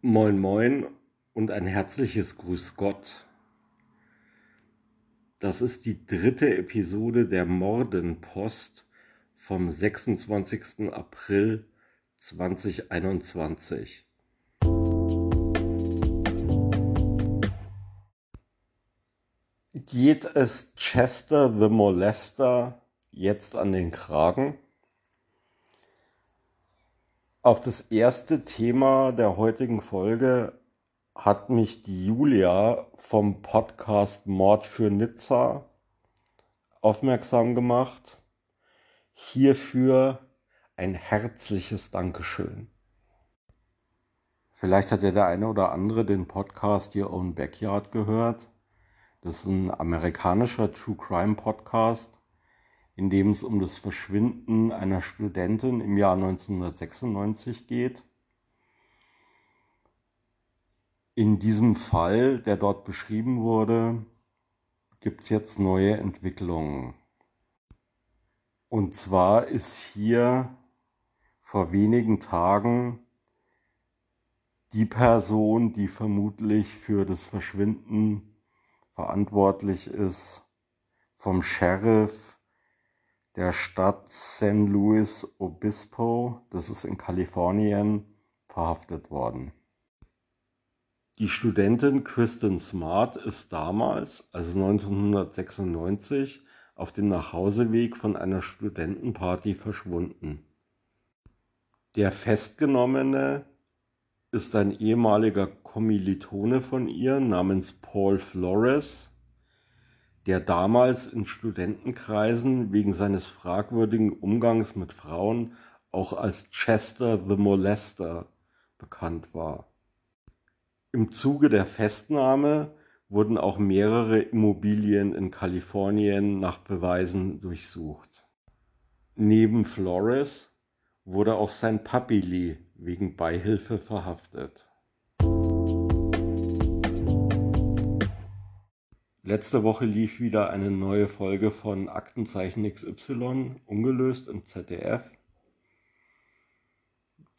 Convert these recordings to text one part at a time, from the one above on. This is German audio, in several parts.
Moin Moin und ein herzliches Grüß Gott. Das ist die dritte Episode der Mordenpost vom 26. April 2021. Geht es Chester the Molester jetzt an den Kragen? Auf das erste Thema der heutigen Folge hat mich die Julia vom Podcast Mord für Nizza aufmerksam gemacht. Hierfür ein herzliches Dankeschön. Vielleicht hat ja der eine oder andere den Podcast Your Own Backyard gehört. Das ist ein amerikanischer True Crime Podcast in dem es um das Verschwinden einer Studentin im Jahr 1996 geht. In diesem Fall, der dort beschrieben wurde, gibt es jetzt neue Entwicklungen. Und zwar ist hier vor wenigen Tagen die Person, die vermutlich für das Verschwinden verantwortlich ist, vom Sheriff der Stadt San Luis Obispo, das ist in Kalifornien, verhaftet worden. Die Studentin Kristen Smart ist damals, also 1996, auf dem Nachhauseweg von einer Studentenparty verschwunden. Der Festgenommene ist ein ehemaliger Kommilitone von ihr namens Paul Flores, der damals in Studentenkreisen wegen seines fragwürdigen Umgangs mit Frauen auch als Chester the Molester bekannt war. Im Zuge der Festnahme wurden auch mehrere Immobilien in Kalifornien nach Beweisen durchsucht. Neben Flores wurde auch sein Papi Lee wegen Beihilfe verhaftet. Letzte Woche lief wieder eine neue Folge von Aktenzeichen XY, ungelöst im ZDF.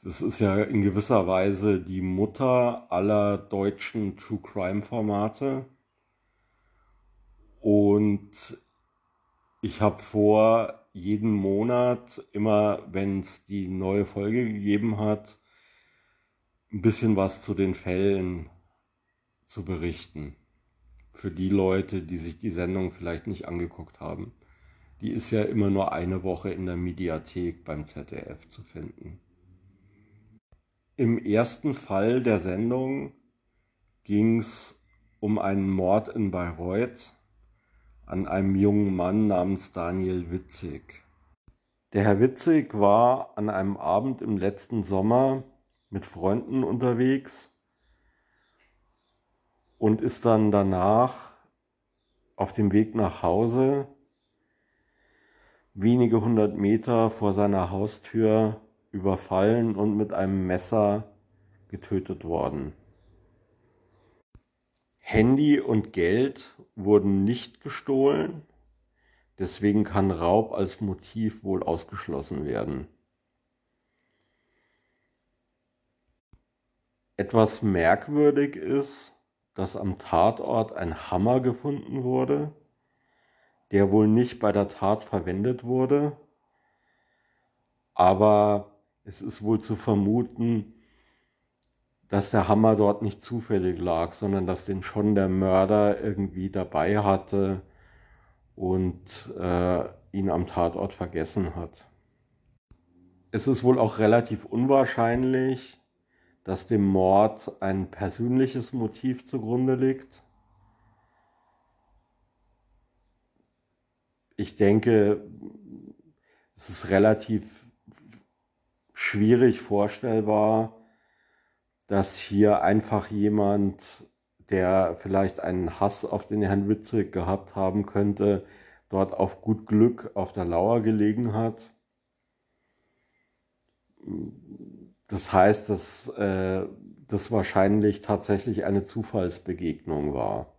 Das ist ja in gewisser Weise die Mutter aller deutschen True Crime Formate. Und ich habe vor, jeden Monat, immer wenn es die neue Folge gegeben hat, ein bisschen was zu den Fällen zu berichten für die Leute, die sich die Sendung vielleicht nicht angeguckt haben. Die ist ja immer nur eine Woche in der Mediathek beim ZDF zu finden. Im ersten Fall der Sendung ging es um einen Mord in Bayreuth an einem jungen Mann namens Daniel Witzig. Der Herr Witzig war an einem Abend im letzten Sommer mit Freunden unterwegs und ist dann danach auf dem Weg nach Hause wenige hundert Meter vor seiner Haustür überfallen und mit einem Messer getötet worden. Handy und Geld wurden nicht gestohlen, deswegen kann Raub als Motiv wohl ausgeschlossen werden. Etwas merkwürdig ist, dass am Tatort ein Hammer gefunden wurde, der wohl nicht bei der Tat verwendet wurde, aber es ist wohl zu vermuten, dass der Hammer dort nicht zufällig lag, sondern dass den schon der Mörder irgendwie dabei hatte und äh, ihn am Tatort vergessen hat. Es ist wohl auch relativ unwahrscheinlich, dass dem Mord ein persönliches Motiv zugrunde liegt. Ich denke, es ist relativ schwierig vorstellbar, dass hier einfach jemand, der vielleicht einen Hass auf den Herrn Witzig gehabt haben könnte, dort auf gut Glück auf der Lauer gelegen hat das heißt, dass äh, das wahrscheinlich tatsächlich eine Zufallsbegegnung war.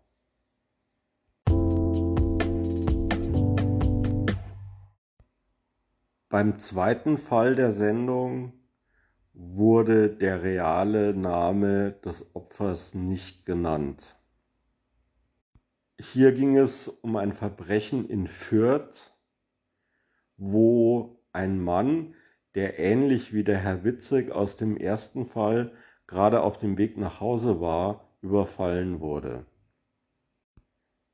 Beim zweiten Fall der Sendung wurde der reale Name des Opfers nicht genannt. Hier ging es um ein Verbrechen in Fürth, wo ein Mann, der ähnlich wie der Herr Witzig aus dem ersten Fall gerade auf dem Weg nach Hause war, überfallen wurde.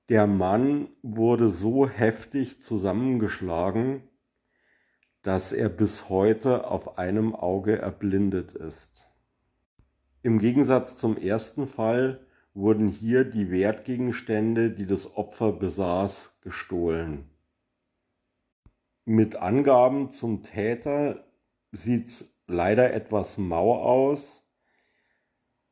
Der Mann wurde so heftig zusammengeschlagen, dass er bis heute auf einem Auge erblindet ist. Im Gegensatz zum ersten Fall wurden hier die Wertgegenstände, die das Opfer besaß, gestohlen. Mit Angaben zum Täter sieht's leider etwas mau aus,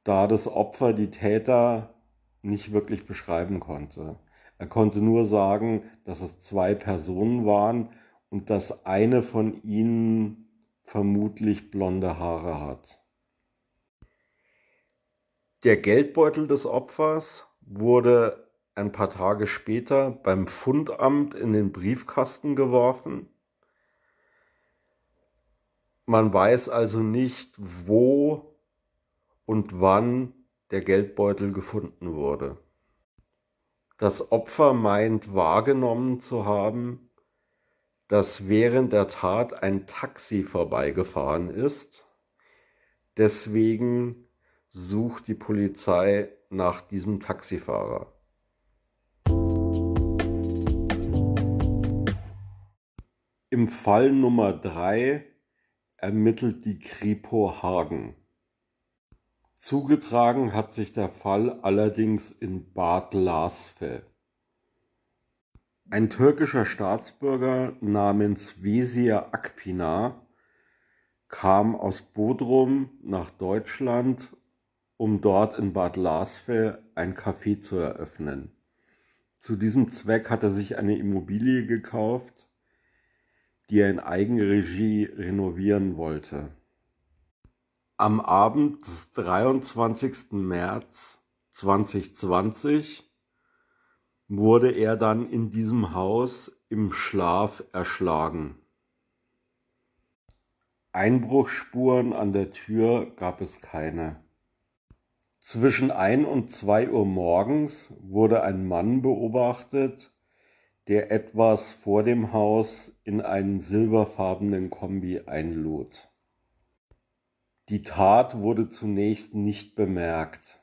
da das Opfer die Täter nicht wirklich beschreiben konnte. Er konnte nur sagen, dass es zwei Personen waren und dass eine von ihnen vermutlich blonde Haare hat. Der Geldbeutel des Opfers wurde ein paar Tage später beim Fundamt in den Briefkasten geworfen. Man weiß also nicht, wo und wann der Geldbeutel gefunden wurde. Das Opfer meint wahrgenommen zu haben, dass während der Tat ein Taxi vorbeigefahren ist. Deswegen sucht die Polizei nach diesem Taxifahrer. Im Fall Nummer 3 ermittelt die Kripo Hagen. Zugetragen hat sich der Fall allerdings in Bad Lasve. Ein türkischer Staatsbürger namens Vesir Akpina kam aus Bodrum nach Deutschland, um dort in Bad Lasve ein Café zu eröffnen. Zu diesem Zweck hat er sich eine Immobilie gekauft, die er in Eigenregie renovieren wollte. Am Abend des 23. März 2020 wurde er dann in diesem Haus im Schlaf erschlagen. Einbruchsspuren an der Tür gab es keine. Zwischen ein und zwei Uhr morgens wurde ein Mann beobachtet, der etwas vor dem Haus in einen silberfarbenen Kombi einlud. Die Tat wurde zunächst nicht bemerkt.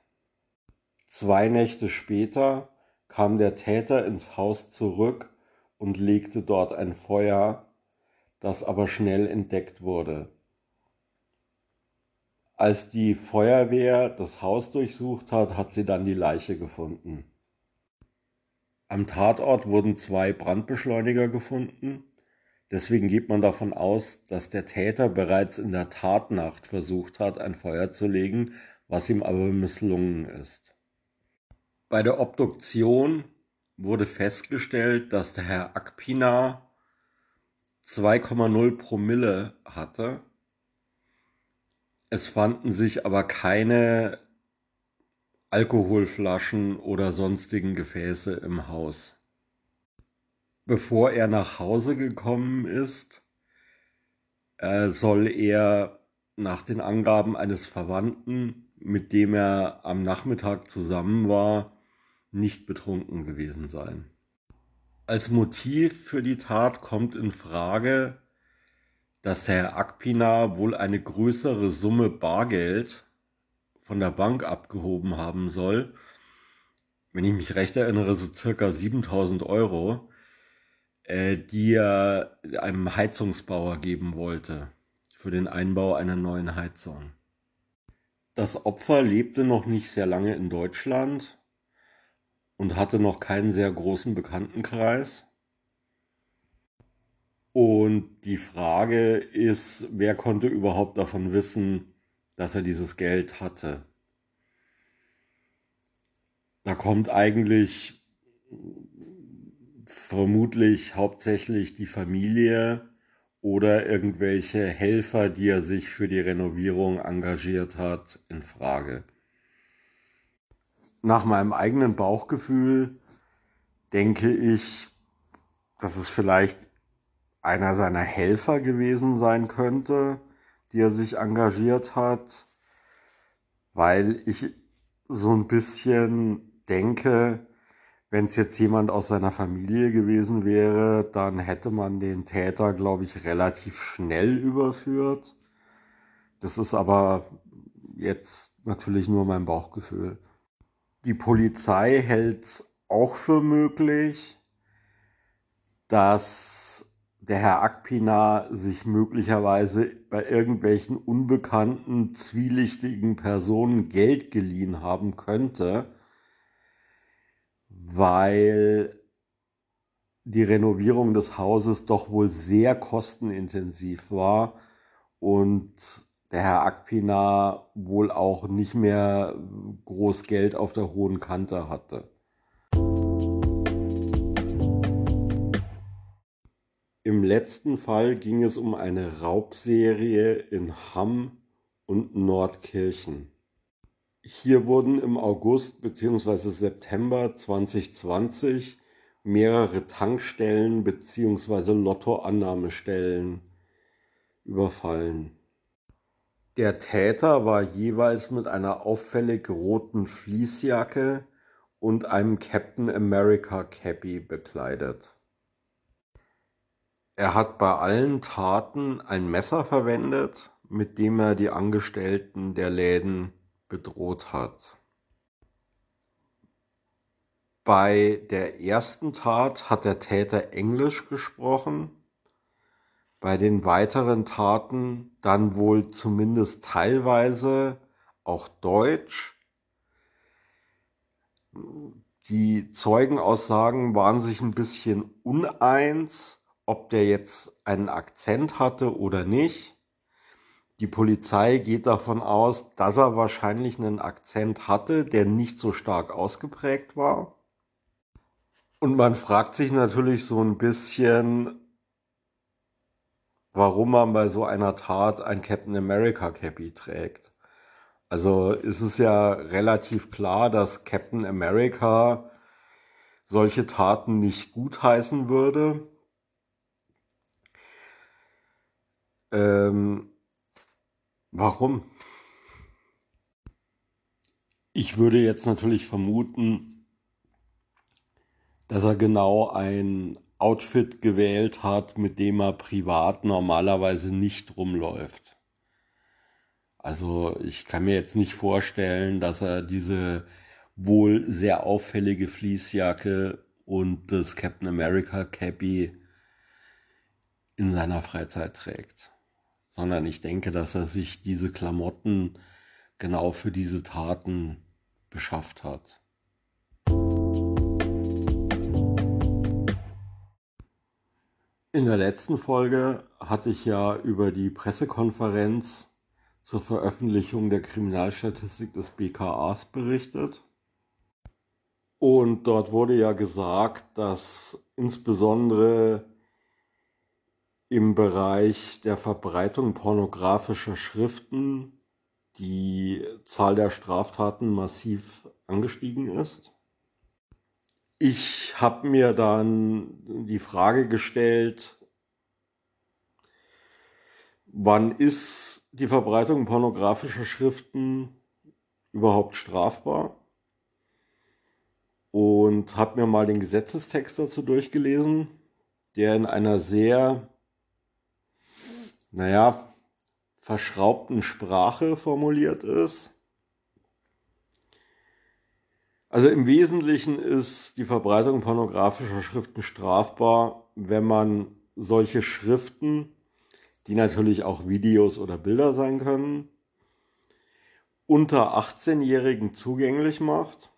Zwei Nächte später kam der Täter ins Haus zurück und legte dort ein Feuer, das aber schnell entdeckt wurde. Als die Feuerwehr das Haus durchsucht hat, hat sie dann die Leiche gefunden. Am Tatort wurden zwei Brandbeschleuniger gefunden. Deswegen geht man davon aus, dass der Täter bereits in der Tatnacht versucht hat, ein Feuer zu legen, was ihm aber misslungen ist. Bei der Obduktion wurde festgestellt, dass der Herr Akpina 2,0 Promille hatte. Es fanden sich aber keine Alkoholflaschen oder sonstigen Gefäße im Haus. Bevor er nach Hause gekommen ist, äh, soll er nach den Angaben eines Verwandten, mit dem er am Nachmittag zusammen war, nicht betrunken gewesen sein. Als Motiv für die Tat kommt in Frage, dass Herr Akpina wohl eine größere Summe Bargeld von der Bank abgehoben haben soll. Wenn ich mich recht erinnere, so circa 7000 Euro, äh, die er einem Heizungsbauer geben wollte für den Einbau einer neuen Heizung. Das Opfer lebte noch nicht sehr lange in Deutschland und hatte noch keinen sehr großen Bekanntenkreis. Und die Frage ist, wer konnte überhaupt davon wissen, dass er dieses Geld hatte? Da kommt eigentlich vermutlich hauptsächlich die Familie oder irgendwelche Helfer, die er sich für die Renovierung engagiert hat, in Frage nach meinem eigenen Bauchgefühl denke ich, dass es vielleicht einer seiner Helfer gewesen sein könnte, die er sich engagiert hat, weil ich so ein bisschen denke, wenn es jetzt jemand aus seiner Familie gewesen wäre, dann hätte man den Täter, glaube ich, relativ schnell überführt. Das ist aber jetzt natürlich nur mein Bauchgefühl. Die Polizei hält auch für möglich, dass der Herr Akpina sich möglicherweise bei irgendwelchen unbekannten, zwielichtigen Personen Geld geliehen haben könnte, weil die Renovierung des Hauses doch wohl sehr kostenintensiv war und der Herr Akpina wohl auch nicht mehr groß Geld auf der hohen Kante hatte. Im letzten Fall ging es um eine Raubserie in Hamm und Nordkirchen. Hier wurden im August bzw. September 2020 mehrere Tankstellen bzw. Lottoannahmestellen überfallen. Der Täter war jeweils mit einer auffällig roten Fließjacke und einem Captain America Cappy bekleidet. Er hat bei allen Taten ein Messer verwendet, mit dem er die Angestellten der Läden bedroht hat. Bei der ersten Tat hat der Täter Englisch gesprochen bei den weiteren Taten dann wohl zumindest teilweise auch Deutsch. Die Zeugenaussagen waren sich ein bisschen uneins, ob der jetzt einen Akzent hatte oder nicht. Die Polizei geht davon aus, dass er wahrscheinlich einen Akzent hatte, der nicht so stark ausgeprägt war. Und man fragt sich natürlich so ein bisschen, warum man bei so einer Tat ein Captain America Cappy trägt. Also ist es ja relativ klar, dass Captain America solche Taten nicht gutheißen würde. Ähm, warum? Ich würde jetzt natürlich vermuten, dass er genau ein Outfit gewählt hat, mit dem er privat normalerweise nicht rumläuft. Also ich kann mir jetzt nicht vorstellen, dass er diese wohl sehr auffällige Fließjacke und das Captain America Cappy in seiner Freizeit trägt, sondern ich denke, dass er sich diese Klamotten genau für diese Taten beschafft hat. In der letzten Folge hatte ich ja über die Pressekonferenz zur Veröffentlichung der Kriminalstatistik des BKAs berichtet. Und dort wurde ja gesagt, dass insbesondere im Bereich der Verbreitung pornografischer Schriften die Zahl der Straftaten massiv angestiegen ist. Ich habe mir dann die Frage gestellt, wann ist die Verbreitung pornografischer Schriften überhaupt strafbar? Und habe mir mal den Gesetzestext dazu durchgelesen, der in einer sehr, naja, verschraubten Sprache formuliert ist. Also im Wesentlichen ist die Verbreitung pornografischer Schriften strafbar, wenn man solche Schriften, die natürlich auch Videos oder Bilder sein können, unter 18-Jährigen zugänglich macht,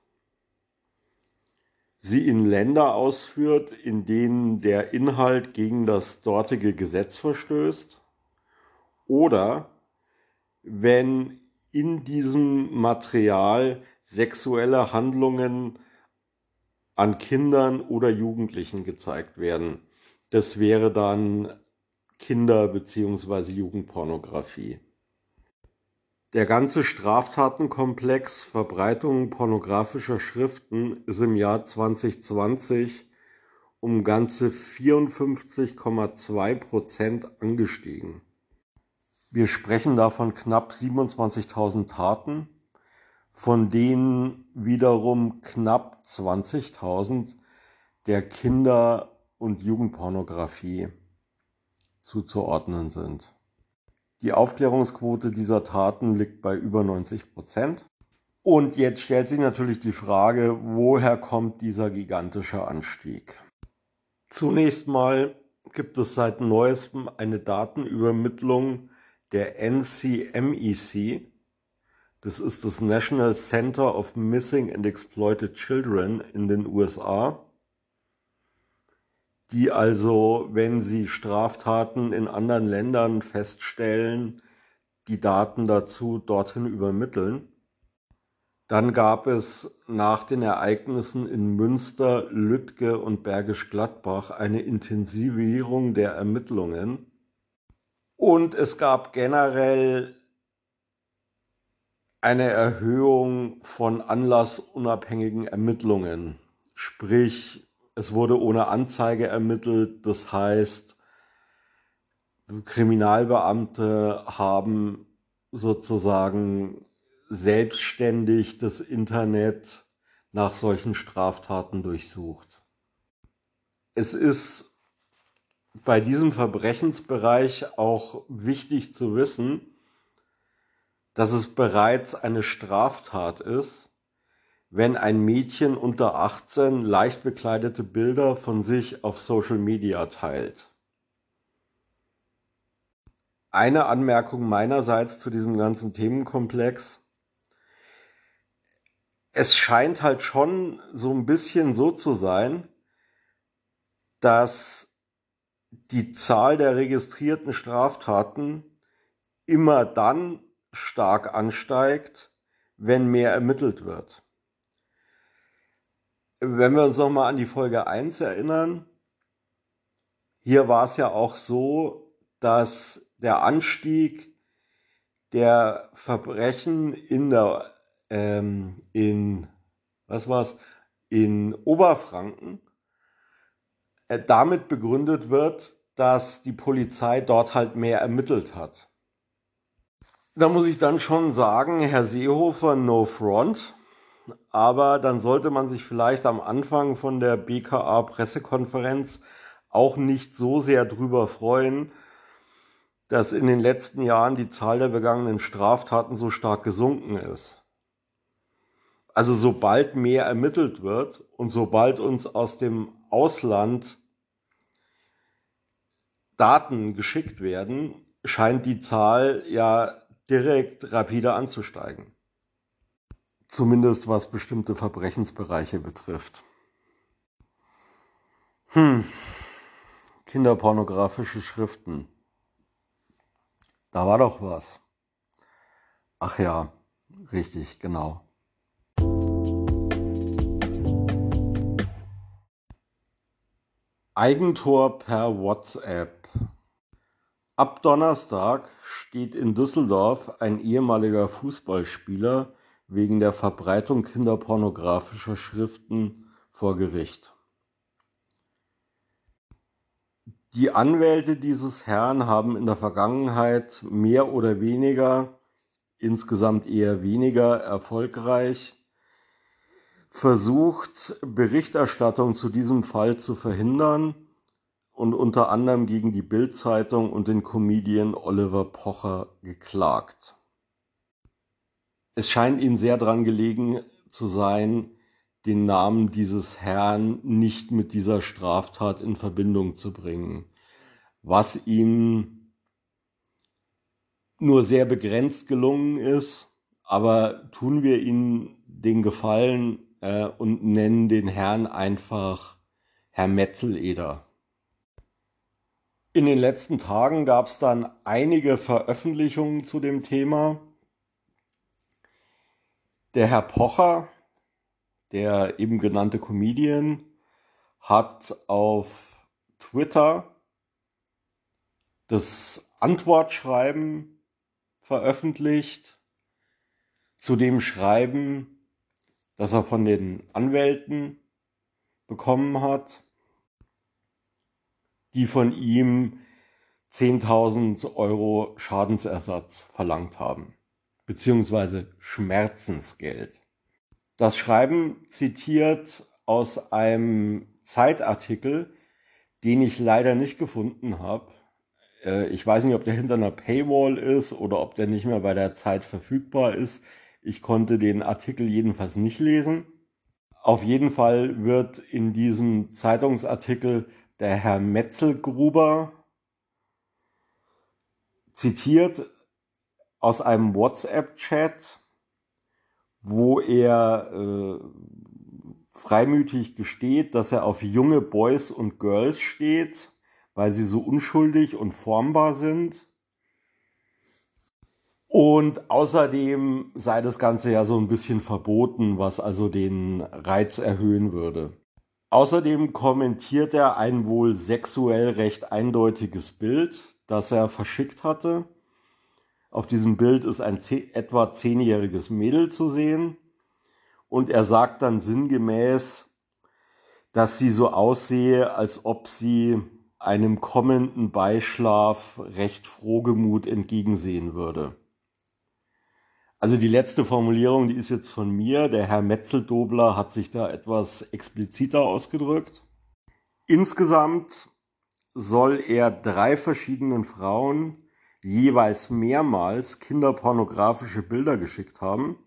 sie in Länder ausführt, in denen der Inhalt gegen das dortige Gesetz verstößt, oder wenn in diesem Material sexuelle Handlungen an Kindern oder Jugendlichen gezeigt werden. Das wäre dann Kinder- bzw. Jugendpornografie. Der ganze Straftatenkomplex Verbreitung pornografischer Schriften ist im Jahr 2020 um ganze 54,2 Prozent angestiegen. Wir sprechen da von knapp 27.000 Taten, von denen wiederum knapp 20.000 der Kinder- und Jugendpornografie zuzuordnen sind. Die Aufklärungsquote dieser Taten liegt bei über 90 Prozent. Und jetzt stellt sich natürlich die Frage, woher kommt dieser gigantische Anstieg? Zunächst mal gibt es seit neuestem eine Datenübermittlung der NCMEC. Das ist das National Center of Missing and Exploited Children in den USA, die also, wenn sie Straftaten in anderen Ländern feststellen, die Daten dazu dorthin übermitteln. Dann gab es nach den Ereignissen in Münster, Lüttke und Bergisch Gladbach eine Intensivierung der Ermittlungen. Und es gab generell eine Erhöhung von anlassunabhängigen Ermittlungen. Sprich, es wurde ohne Anzeige ermittelt. Das heißt, Kriminalbeamte haben sozusagen selbstständig das Internet nach solchen Straftaten durchsucht. Es ist bei diesem Verbrechensbereich auch wichtig zu wissen, dass es bereits eine Straftat ist, wenn ein Mädchen unter 18 leicht bekleidete Bilder von sich auf Social Media teilt. Eine Anmerkung meinerseits zu diesem ganzen Themenkomplex es scheint halt schon so ein bisschen so zu sein, dass die Zahl der registrierten Straftaten immer dann stark ansteigt, wenn mehr ermittelt wird. Wenn wir uns nochmal an die Folge 1 erinnern, hier war es ja auch so, dass der Anstieg der Verbrechen in der ähm, in, was war's, in Oberfranken damit begründet wird, dass die Polizei dort halt mehr ermittelt hat. Da muss ich dann schon sagen, Herr Seehofer, no front. Aber dann sollte man sich vielleicht am Anfang von der BKA Pressekonferenz auch nicht so sehr drüber freuen, dass in den letzten Jahren die Zahl der begangenen Straftaten so stark gesunken ist. Also sobald mehr ermittelt wird und sobald uns aus dem Ausland Daten geschickt werden, scheint die Zahl ja direkt rapide anzusteigen. Zumindest was bestimmte Verbrechensbereiche betrifft. Hm. Kinderpornografische Schriften. Da war doch was. Ach ja, richtig, genau. Eigentor per WhatsApp. Ab Donnerstag steht in Düsseldorf ein ehemaliger Fußballspieler wegen der Verbreitung kinderpornografischer Schriften vor Gericht. Die Anwälte dieses Herrn haben in der Vergangenheit mehr oder weniger, insgesamt eher weniger erfolgreich, versucht, Berichterstattung zu diesem Fall zu verhindern und unter anderem gegen die Bild-Zeitung und den Comedian Oliver Pocher geklagt. Es scheint ihnen sehr daran gelegen zu sein, den Namen dieses Herrn nicht mit dieser Straftat in Verbindung zu bringen, was ihnen nur sehr begrenzt gelungen ist, aber tun wir ihnen den Gefallen, äh, und nennen den Herrn einfach Herr Metzeleder. In den letzten Tagen gab es dann einige Veröffentlichungen zu dem Thema. Der Herr Pocher, der eben genannte Comedian, hat auf Twitter das Antwortschreiben veröffentlicht zu dem Schreiben, das er von den Anwälten bekommen hat, die von ihm 10.000 Euro Schadensersatz verlangt haben, beziehungsweise Schmerzensgeld. Das Schreiben zitiert aus einem Zeitartikel, den ich leider nicht gefunden habe. Äh, ich weiß nicht, ob der hinter einer Paywall ist oder ob der nicht mehr bei der Zeit verfügbar ist. Ich konnte den Artikel jedenfalls nicht lesen. Auf jeden Fall wird in diesem Zeitungsartikel der Herr Metzelgruber zitiert aus einem WhatsApp-Chat, wo er äh, freimütig gesteht, dass er auf junge Boys und Girls steht, weil sie so unschuldig und formbar sind. Und außerdem sei das Ganze ja so ein bisschen verboten, was also den Reiz erhöhen würde. Außerdem kommentiert er ein wohl sexuell recht eindeutiges Bild, das er verschickt hatte. Auf diesem Bild ist ein etwa zehnjähriges Mädel zu sehen und er sagt dann sinngemäß, dass sie so aussehe, als ob sie einem kommenden Beischlaf recht frohgemut entgegensehen würde. Also die letzte Formulierung, die ist jetzt von mir. Der Herr Metzeldobler hat sich da etwas expliziter ausgedrückt. Insgesamt soll er drei verschiedenen Frauen jeweils mehrmals kinderpornografische Bilder geschickt haben.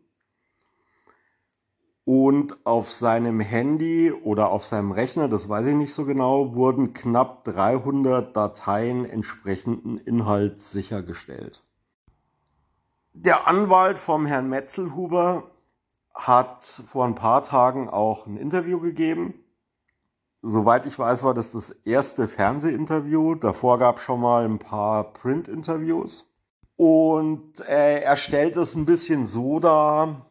Und auf seinem Handy oder auf seinem Rechner, das weiß ich nicht so genau, wurden knapp 300 Dateien entsprechenden Inhalts sichergestellt. Der Anwalt vom Herrn Metzelhuber hat vor ein paar Tagen auch ein Interview gegeben. Soweit ich weiß, war das das erste Fernsehinterview. Davor gab es schon mal ein paar Print-Interviews. Und äh, er stellt es ein bisschen so dar,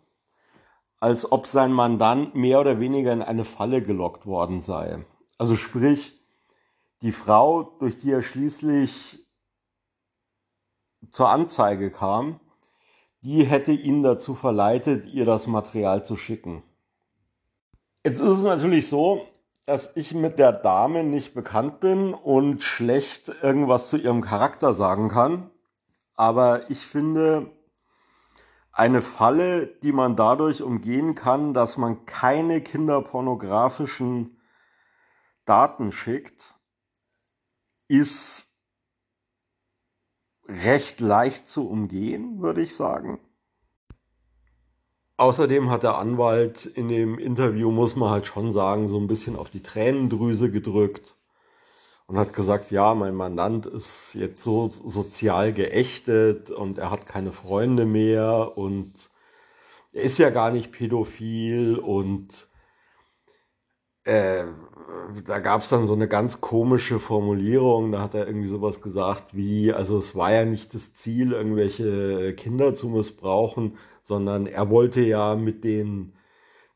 als ob sein Mandant mehr oder weniger in eine Falle gelockt worden sei. Also sprich, die Frau, durch die er schließlich zur Anzeige kam, die hätte ihn dazu verleitet, ihr das Material zu schicken. Jetzt ist es natürlich so, dass ich mit der Dame nicht bekannt bin und schlecht irgendwas zu ihrem Charakter sagen kann. Aber ich finde, eine Falle, die man dadurch umgehen kann, dass man keine kinderpornografischen Daten schickt, ist recht leicht zu umgehen, würde ich sagen. Außerdem hat der Anwalt in dem Interview, muss man halt schon sagen, so ein bisschen auf die Tränendrüse gedrückt und hat gesagt, ja, mein Mandant ist jetzt so sozial geächtet und er hat keine Freunde mehr und er ist ja gar nicht pädophil und äh, da gab es dann so eine ganz komische Formulierung, da hat er irgendwie sowas gesagt wie, also es war ja nicht das Ziel, irgendwelche Kinder zu missbrauchen, sondern er wollte ja mit den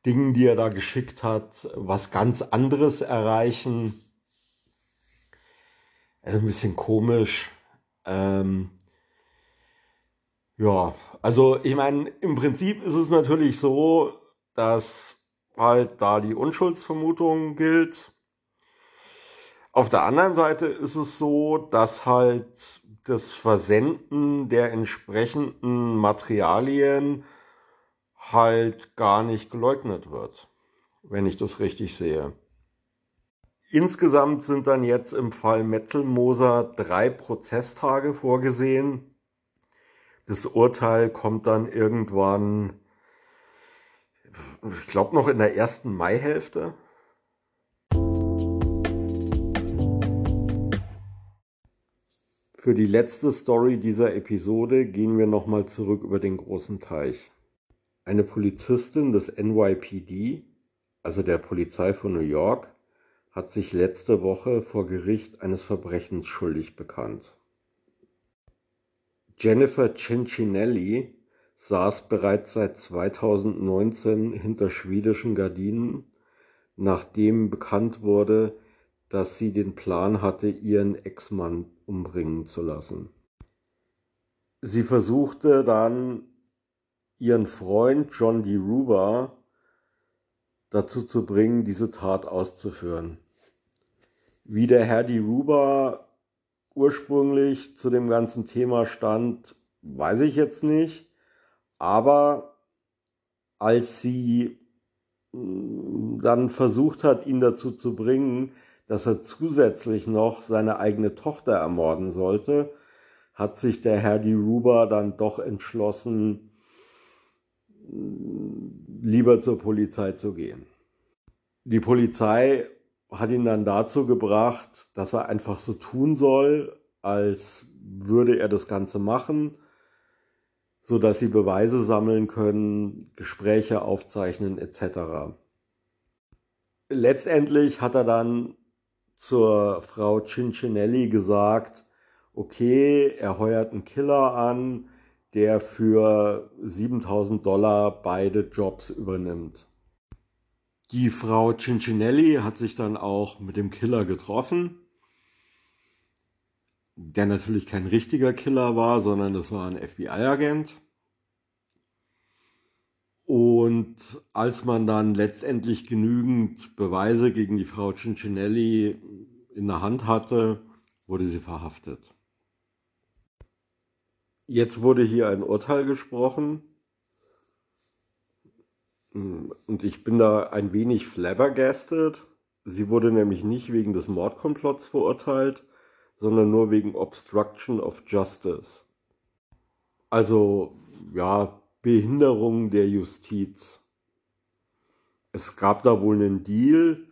Dingen, die er da geschickt hat, was ganz anderes erreichen. Also ein bisschen komisch. Ähm, ja, also ich meine, im Prinzip ist es natürlich so, dass halt da die Unschuldsvermutung gilt. Auf der anderen Seite ist es so, dass halt das Versenden der entsprechenden Materialien halt gar nicht geleugnet wird, wenn ich das richtig sehe. Insgesamt sind dann jetzt im Fall Metzelmoser drei Prozesstage vorgesehen. Das Urteil kommt dann irgendwann ich glaube noch in der ersten Maihälfte. Für die letzte Story dieser Episode gehen wir nochmal zurück über den großen Teich. Eine Polizistin des NYPD, also der Polizei von New York, hat sich letzte Woche vor Gericht eines Verbrechens schuldig bekannt. Jennifer Cincinelli saß bereits seit 2019 hinter schwedischen Gardinen, nachdem bekannt wurde, dass sie den Plan hatte, ihren Ex-Mann umbringen zu lassen. Sie versuchte dann, ihren Freund John D. Ruber dazu zu bringen, diese Tat auszuführen. Wie der Herr D. Ruber ursprünglich zu dem ganzen Thema stand, weiß ich jetzt nicht. Aber als sie mm, dann versucht hat, ihn dazu zu bringen, dass er zusätzlich noch seine eigene Tochter ermorden sollte, hat sich der Herr Di Ruba dann doch entschlossen, mm, lieber zur Polizei zu gehen. Die Polizei hat ihn dann dazu gebracht, dass er einfach so tun soll, als würde er das Ganze machen, so dass sie Beweise sammeln können, Gespräche aufzeichnen etc. Letztendlich hat er dann zur Frau Cincinelli gesagt, okay, er heuert einen Killer an, der für 7000 Dollar beide Jobs übernimmt. Die Frau Cincinelli hat sich dann auch mit dem Killer getroffen, der natürlich kein richtiger Killer war, sondern das war ein FBI-Agent. Und als man dann letztendlich genügend Beweise gegen die Frau Cincinelli in der Hand hatte, wurde sie verhaftet. Jetzt wurde hier ein Urteil gesprochen und ich bin da ein wenig flabbergasted. Sie wurde nämlich nicht wegen des Mordkomplotts verurteilt, sondern nur wegen Obstruction of Justice. Also, ja, Behinderung der Justiz. Es gab da wohl einen Deal,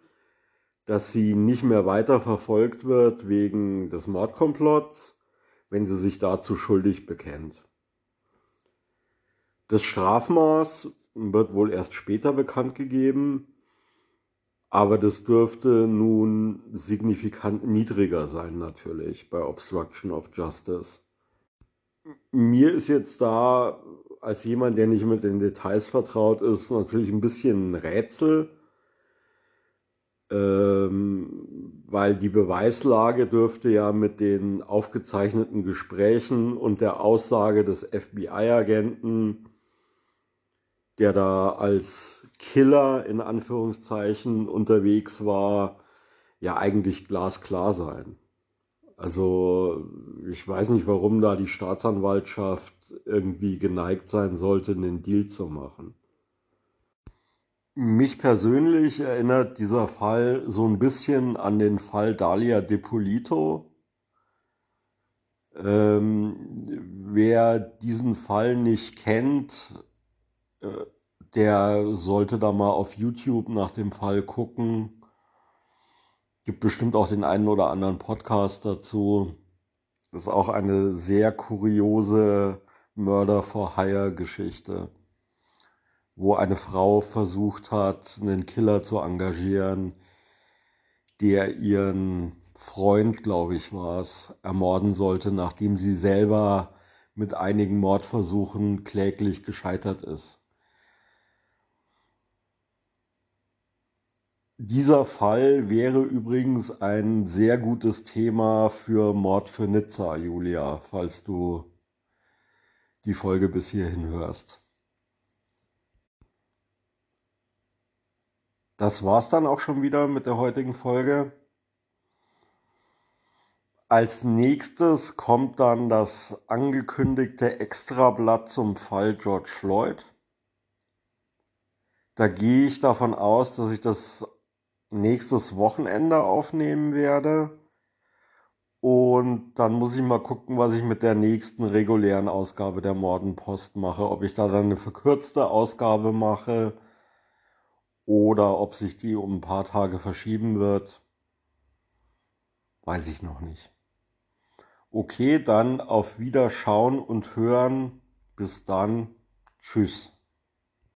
dass sie nicht mehr weiter verfolgt wird wegen des Mordkomplotts, wenn sie sich dazu schuldig bekennt. Das Strafmaß wird wohl erst später bekannt gegeben, aber das dürfte nun signifikant niedriger sein natürlich bei Obstruction of Justice. Mir ist jetzt da als jemand, der nicht mit den Details vertraut ist, natürlich ein bisschen ein Rätsel, ähm, weil die Beweislage dürfte ja mit den aufgezeichneten Gesprächen und der Aussage des FBI-Agenten der da als Killer in Anführungszeichen unterwegs war, ja eigentlich glasklar sein. Also ich weiß nicht, warum da die Staatsanwaltschaft irgendwie geneigt sein sollte, einen Deal zu machen. Mich persönlich erinnert dieser Fall so ein bisschen an den Fall Dalia Depolito. Ähm, wer diesen Fall nicht kennt, äh, der sollte da mal auf YouTube nach dem Fall gucken. Gibt bestimmt auch den einen oder anderen Podcast dazu. Das ist auch eine sehr kuriose Murder for Hire Geschichte, wo eine Frau versucht hat, einen Killer zu engagieren, der ihren Freund, glaube ich, war es, ermorden sollte, nachdem sie selber mit einigen Mordversuchen kläglich gescheitert ist. Dieser Fall wäre übrigens ein sehr gutes Thema für Mord für Nizza, Julia, falls du die Folge bis hierhin hörst. Das war's dann auch schon wieder mit der heutigen Folge. Als nächstes kommt dann das angekündigte Extrablatt zum Fall George Floyd. Da gehe ich davon aus, dass ich das nächstes Wochenende aufnehmen werde. Und dann muss ich mal gucken, was ich mit der nächsten regulären Ausgabe der Mordenpost mache. Ob ich da dann eine verkürzte Ausgabe mache oder ob sich die um ein paar Tage verschieben wird. Weiß ich noch nicht. Okay, dann auf Wiederschauen und Hören. Bis dann. Tschüss.